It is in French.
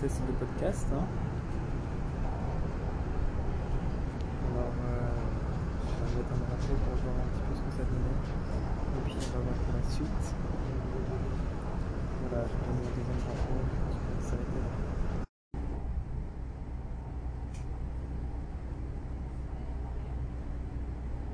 test de podcast. hein. Alors, euh, je vais mettre un drapeau pour voir un petit peu ce que ça donnait. Et puis, on va voir pour la suite. Voilà, je